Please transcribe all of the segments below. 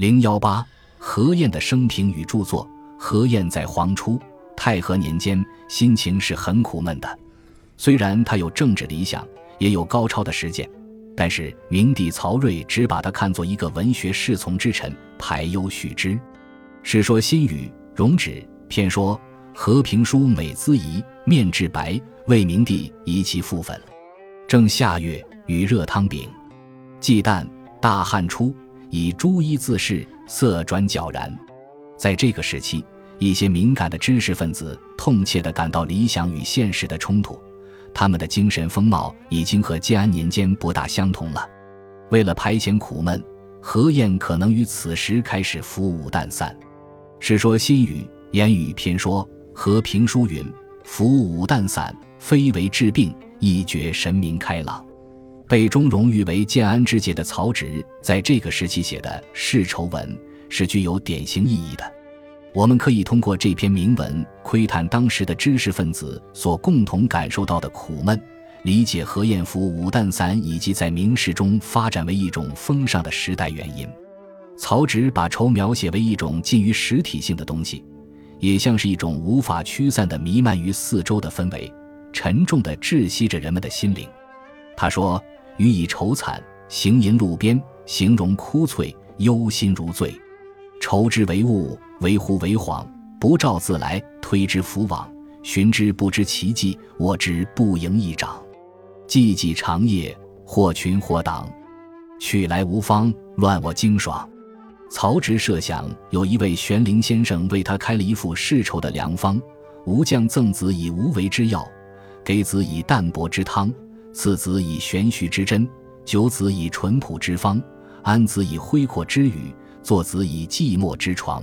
零幺八，何晏的生平与著作。何晏在黄初太和年间，心情是很苦闷的。虽然他有政治理想，也有高超的实践，但是明帝曹睿只把他看作一个文学侍从之臣，排忧叙之。《世说新语·容止》偏说：“和平书美姿仪，面至白，为明帝移其父粉。正夏月，与热汤饼。忌旦，大汗出，以朱衣自饰，色转皎然。”在这个时期，一些敏感的知识分子痛切地感到理想与现实的冲突，他们的精神风貌已经和建安年间不大相同了。为了排遣苦闷，何晏可能于此时开始服武淡散。《世说新语·言语篇》说：“和平书云，服武淡散，非为治病，亦觉神明开朗。”被中荣誉为建安之杰的曹植，在这个时期写的世仇文。是具有典型意义的。我们可以通过这篇铭文窥探当时的知识分子所共同感受到的苦闷，理解何晏服武淡散以及在明史中发展为一种风尚的时代原因。曹植把愁描写为一种近于实体性的东西，也像是一种无法驱散的弥漫于四周的氛围，沉重地窒息着人们的心灵。他说：“予以愁惨，行吟路边，形容枯悴，忧心如醉。”愁之为物，为乎为恍，不召自来，推之弗往，寻之不知其迹，我之不盈一掌。寂寂长夜，或群或党，去来无方，乱我惊爽。曹植设想有一位玄灵先生为他开了一副世愁的良方：吾将赠子以无为之药，给子以淡泊之汤，次子以玄虚之真，九子以淳朴之方，安子以恢阔之语。作子以寂寞之床，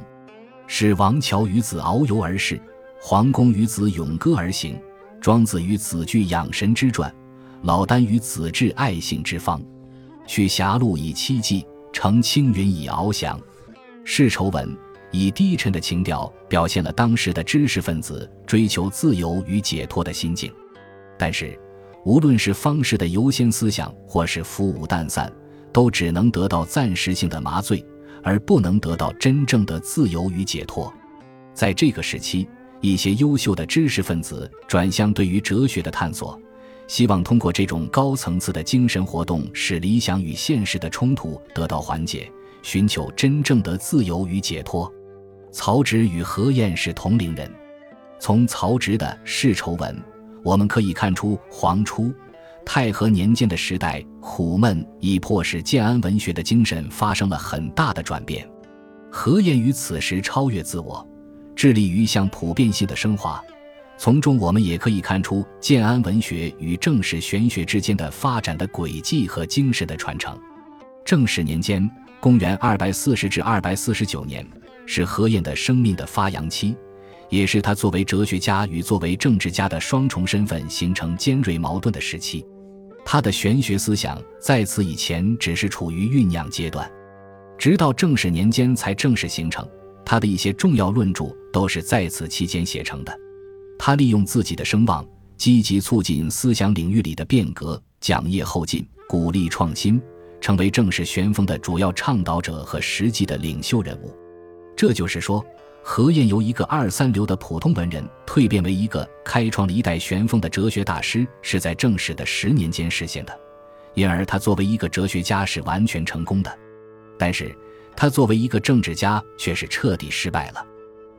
使王乔与子遨游而逝，黄公与子咏歌而行，庄子与子句养神之传，老聃与子治爱性之方，去狭路以栖寂，乘青云以翱翔。世愁文以低沉的情调表现了当时的知识分子追求自由与解脱的心境，但是，无论是方式的优先思想，或是浮武淡散，都只能得到暂时性的麻醉。而不能得到真正的自由与解脱。在这个时期，一些优秀的知识分子转向对于哲学的探索，希望通过这种高层次的精神活动，使理想与现实的冲突得到缓解，寻求真正的自由与解脱。曹植与何晏是同龄人，从曹植的《世仇文》，我们可以看出黄初。太和年间的时代，苦闷已迫使建安文学的精神发生了很大的转变。何晏于此时超越自我，致力于向普遍性的升华。从中，我们也可以看出建安文学与正史玄学之间的发展的轨迹和精神的传承。正史年间（公元240至249年）是何晏的生命的发扬期。也是他作为哲学家与作为政治家的双重身份形成尖锐矛盾的时期。他的玄学思想在此以前只是处于酝酿阶段，直到正史年间才正式形成。他的一些重要论著都是在此期间写成的。他利用自己的声望，积极促进思想领域里的变革，讲业后进，鼓励创新，成为正史玄风的主要倡导者和实际的领袖人物。这就是说。何晏由一个二三流的普通文人蜕变为一个开创了一代玄风的哲学大师，是在正史的十年间实现的，因而他作为一个哲学家是完全成功的。但是，他作为一个政治家却是彻底失败了。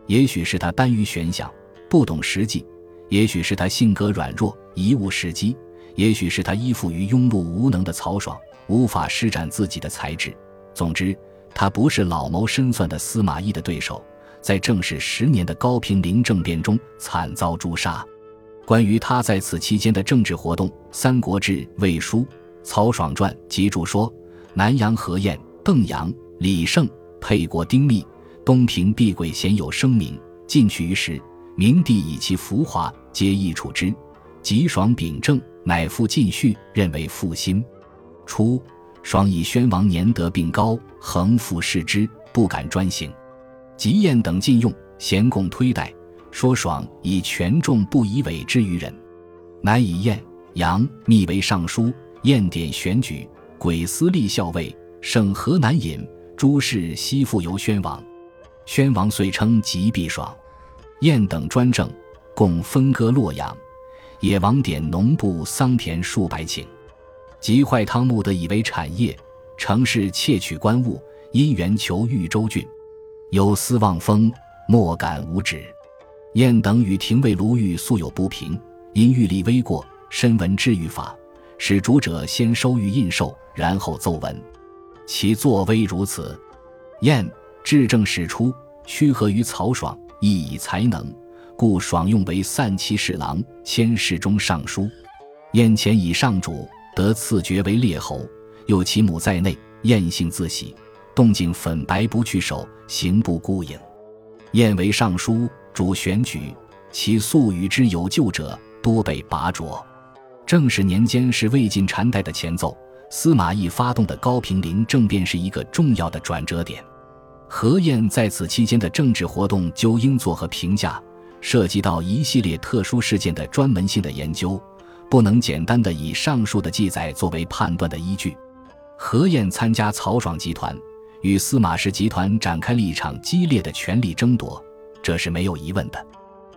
也许是他耽于玄想，不懂实际；也许是他性格软弱，贻误时机；也许是他依附于庸碌无能的曹爽，无法施展自己的才智。总之，他不是老谋深算的司马懿的对手。在正史十年的高平陵政变中惨遭诛杀。关于他在此期间的政治活动，《三国志·魏书·曹爽传》集注说：南阳何晏、邓阳、李胜、沛国丁密、东平毕轨鲜有声名，进去于时，明帝以其浮华，皆易处之。吉爽秉政，乃复进序，认为复心。初，爽以宣王年德并高，恒复视之，不敢专行。吉晏等禁用，咸共推戴，说爽以权重不以委之于人，乃以晏、杨密为尚书，晏典选举，鬼司隶校尉，省河南尹，诸事悉复由宣王。宣王遂称吉必爽。燕等专政，共分割洛阳。野王典农部桑田数百顷，即坏汤木得以为产业。城市窃取官物，因缘求豫州郡，有司望风，莫敢无止。燕等与廷尉卢玉素有不平，因欲立微过，深闻治狱法，使主者先收谕印绶，然后奏闻。其作威如此。燕治政始出，屈合于曹爽，亦以才能。故爽用为散骑侍郎、迁侍中尚书。燕前以上主，得赐爵为列侯。又其母在内，燕性自喜，动静粉白不去手，行不孤影。燕为尚书，主选举，其素与之有旧者，多被拔擢。正始年间是魏晋禅代的前奏，司马懿发动的高平陵政变是一个重要的转折点。何晏在此期间的政治活动就应作何评价？涉及到一系列特殊事件的专门性的研究，不能简单的以上述的记载作为判断的依据。何晏参加曹爽集团，与司马氏集团展开了一场激烈的权力争夺，这是没有疑问的。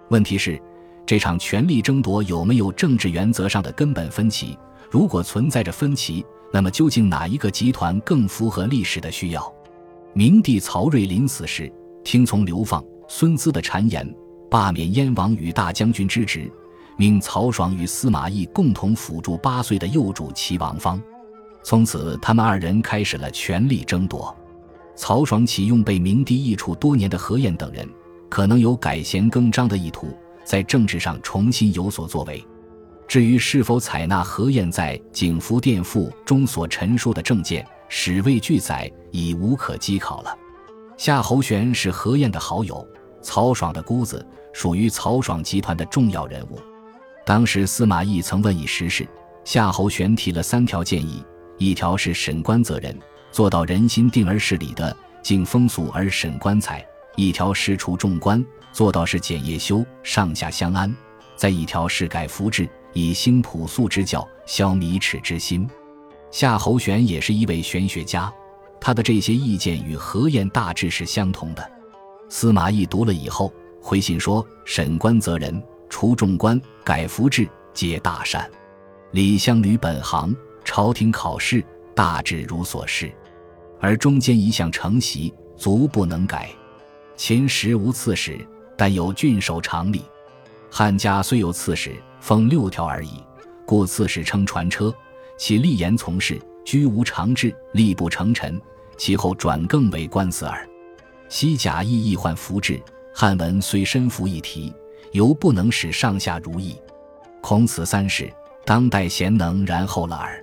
问题是，这场权力争夺有没有政治原则上的根本分歧？如果存在着分歧，那么究竟哪一个集团更符合历史的需要？明帝曹睿临死时，听从刘放、孙资的谗言。罢免燕王与大将军之职，命曹爽与司马懿共同辅助八岁的幼主齐王方。从此，他们二人开始了权力争夺。曹爽启用被明帝易处多年的何晏等人，可能有改弦更张的意图，在政治上重新有所作为。至于是否采纳何晏在《景福殿赋》中所陈述的政见，史未俱载，已无可稽考了。夏侯玄是何晏的好友，曹爽的姑子。属于曹爽集团的重要人物。当时司马懿曾问以时事，夏侯玄提了三条建议：一条是审官责人，做到人心定而事理的，敬风俗而审官材；一条是除众官，做到是简业修，上下相安；再一条是改服制，以兴朴素之教，消靡耻之心。夏侯玄也是一位玄学家，他的这些意见与何晏大致是相同的。司马懿读了以后。回信说：“审官责人，除众官，改服制，皆大善。李相履本行，朝廷考试，大致如所示。而中间一项承袭，足不能改。秦时无刺史，但有郡守常理。汉家虽有刺史，封六条而已，故刺史称传车。其立言从事，居无常制，力不成臣。其后转更为官司耳。西贾亦易患服制。”汉文虽身服一提，犹不能使上下如意。孔此三事，当代贤能然后了耳。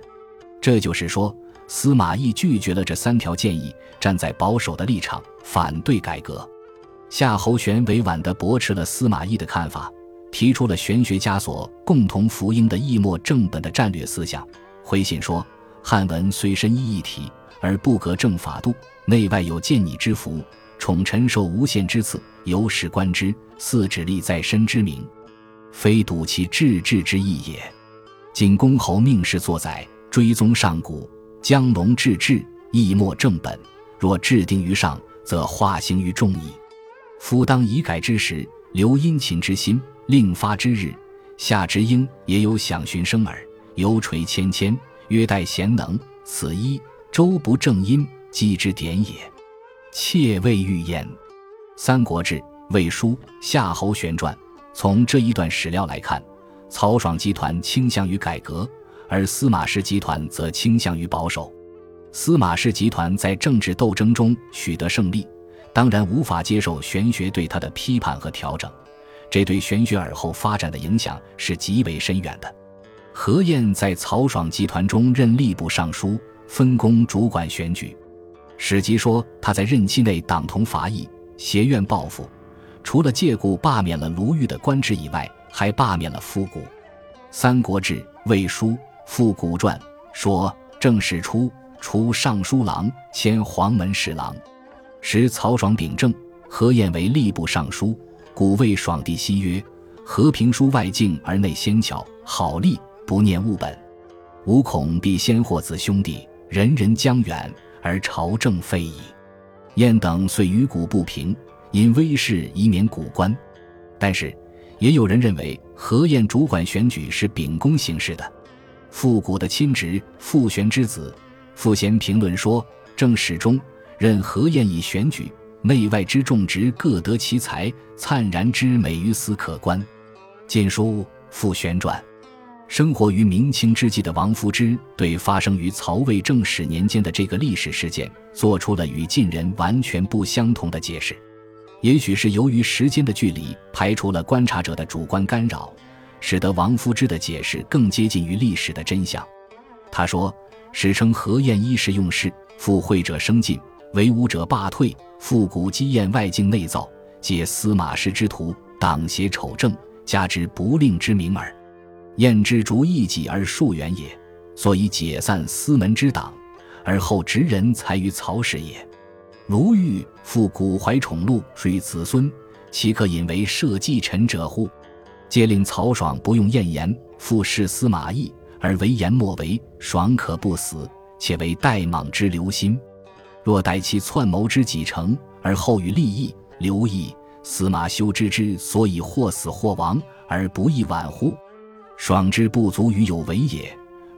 这就是说，司马懿拒绝了这三条建议，站在保守的立场，反对改革。夏侯玄委婉地驳斥了司马懿的看法，提出了玄学家所共同福音的易墨正本的战略思想。回信说：汉文虽深意一体，而不革正法度，内外有见拟之福。宠臣受无限之赐，由是观之，似指立在身之名，非睹其治治之意也。景公侯命世作宰，追踪上古，将龙治治，亦莫正本。若制定于上，则化行于众矣。夫当以改之时，留殷勤之心，令发之日，夏之婴也有想寻生耳。犹垂芊芊，曰待贤能，此一周不正音，积之典也。窃未预言，《三国志·魏书·夏侯玄传》。从这一段史料来看，曹爽集团倾向于改革，而司马氏集团则倾向于保守。司马氏集团在政治斗争中取得胜利，当然无法接受玄学对他的批判和调整，这对玄学尔后发展的影响是极为深远的。何晏在曹爽集团中任吏部尚书，分工主管选举。史籍说他在任期内党同伐异，挟怨报复，除了借故罢免了卢玉的官职以外，还罢免了夫古。《三国志·魏书·复古传》说：正史初，除尚书郎，迁黄门侍郎。时曹爽秉政，何晏为吏部尚书。古谓爽帝昔曰：“和平书外敬而内先巧，好吏不念物本，吾恐必先祸子兄弟，人人将远。”而朝政废矣。晏等遂与古不平，因威势以免古官。但是，也有人认为何晏主管选举是秉公行事的。复古的亲侄傅玄之子傅贤评论说：“正史中任何晏以选举，内外之众职各得其才，灿然之美于斯可观。”《晋书·傅玄传》。生活于明清之际的王夫之，对发生于曹魏正始年间的这个历史事件，做出了与晋人完全不相同的解释。也许是由于时间的距离，排除了观察者的主观干扰，使得王夫之的解释更接近于历史的真相。他说：“史称何晏衣食用事，附会者生进，为武者罢退，复古积燕外境内造，皆司马氏之徒，党邪丑正，加之不令之名耳。”燕之逐一己而数远也，所以解散司门之党，而后执人才于曹氏也。卢玉复古怀宠禄，属于子孙，岂可引为社稷臣者乎？皆令曹爽不用燕言，复视司马懿，而为言莫为。爽可不死，且为代莽之留心。若待其篡谋之己成，而后与利益刘毅、司马修之之所以或死或亡，而不亦晚乎？爽之不足于有为也，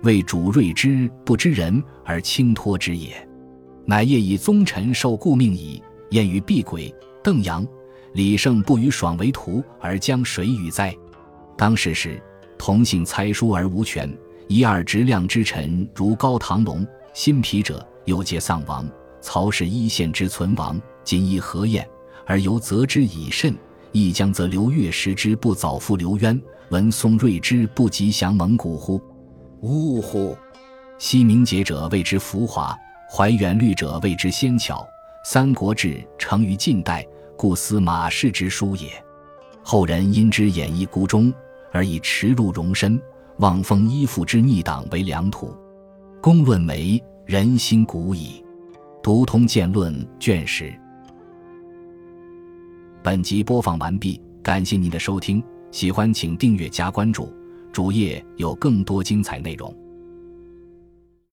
为主睿之不知人而轻托之也，乃业以宗臣受故命矣。晏于避轨，邓阳、李胜不与爽为徒，而将谁与哉？当时时，同姓猜书而无权，一二直量之臣如高唐龙、辛毗者，又皆丧亡。曹氏一线之存亡，仅以何晏，而犹责之以甚。亦将则刘越时之不早复刘渊，闻宋睿之不及降蒙古乎？呜呼！昔明节者谓之浮华，怀远虑者谓之纤巧。《三国志》成于近代，故司马氏之书也。后人因之演绎孤忠，而以耻辱容身，望封依附之逆党为良土。公论梅，人心古矣。读通鉴论卷十。本集播放完毕，感谢您的收听，喜欢请订阅加关注，主页有更多精彩内容。